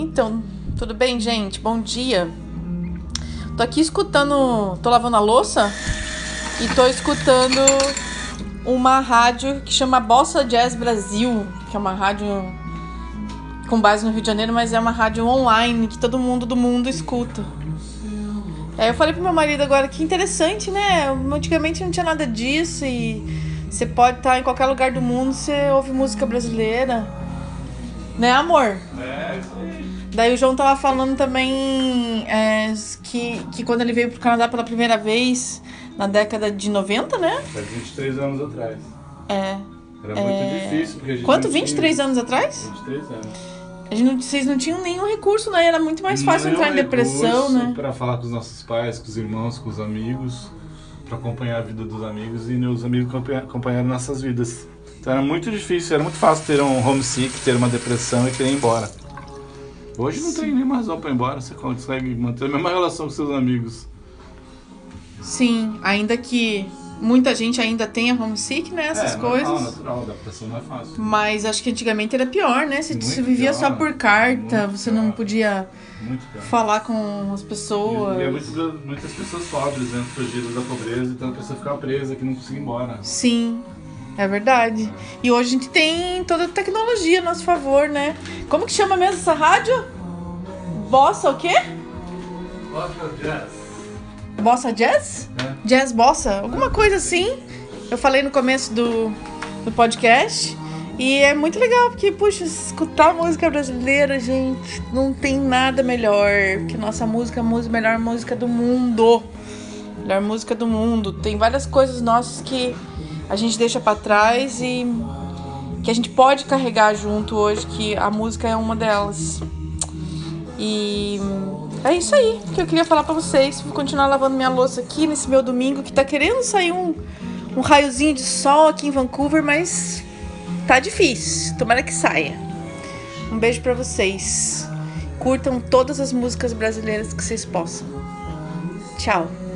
Então, tudo bem, gente? Bom dia. Tô aqui escutando. Tô lavando a louça e tô escutando uma rádio que chama Bossa Jazz Brasil, que é uma rádio com base no Rio de Janeiro, mas é uma rádio online que todo mundo do mundo escuta. É, eu falei pro meu marido agora que interessante, né? Antigamente não tinha nada disso e você pode estar em qualquer lugar do mundo, você ouve música brasileira. Né, amor? É, isso aí. Daí o João tava falando também é, que, que quando ele veio pro Canadá pela primeira vez, na década de 90, né? Faz 23 anos atrás. É. Era muito É. difícil, porque a gente Quanto? não tinha- 23 anos atrás? 23 anos. A gente não- vocês não tinham nenhum recurso, né? Era muito mais fácil Nenhum entrar em depressão, né? Pra falar com os nossos pais, com os irmãos, com os amigos, pra acompanhar a vida dos amigos e os amigos acompanha- acompanharam nossas vidas. Então era muito difícil, era muito fácil ter um homesick, ter uma depressão e querer ir embora. Hoje não tem nenhuma razão pra ir embora, você consegue manter a mesma relação com seus amigos. Sim, ainda que muita gente ainda tenha homesick, né? Essas é, coisas. Normal, natural, adaptação não é fácil. Mas acho que antigamente era pior, né? Você, você vivia pior, só por carta, você não pior. podia Muito pior. falar com as pessoas. E, e é muito, muitas pessoas pobres, né? Fugidas da pobreza, então a pessoa fica presa que não consegue ir embora. Sim, é verdade. E hoje a gente tem toda a tecnologia a nosso favor, né? Como que chama mesmo essa rádio? Bossa o quê? Bossa Jazz? É. Jazz Bossa? Alguma coisa assim. Eu falei no começo do, do podcast. E é muito legal, porque, puxa, escutar música brasileira, gente, não tem nada melhor. Porque nossa música é a música- melhor música do mundo. Melhor música do mundo. Tem várias coisas nossas que a gente deixa pra trás e que a gente pode carregar junto hoje, que a música é uma delas. E é isso aí que eu queria falar pra vocês. Vou continuar lavando minha louça aqui nesse meu domingo que tá querendo sair um, um raiozinho de sol aqui em Vancouver, mas tá difícil. Tomara que saia. Um beijo pra vocês. Curtam todas as músicas brasileiras que vocês possam. Tchau.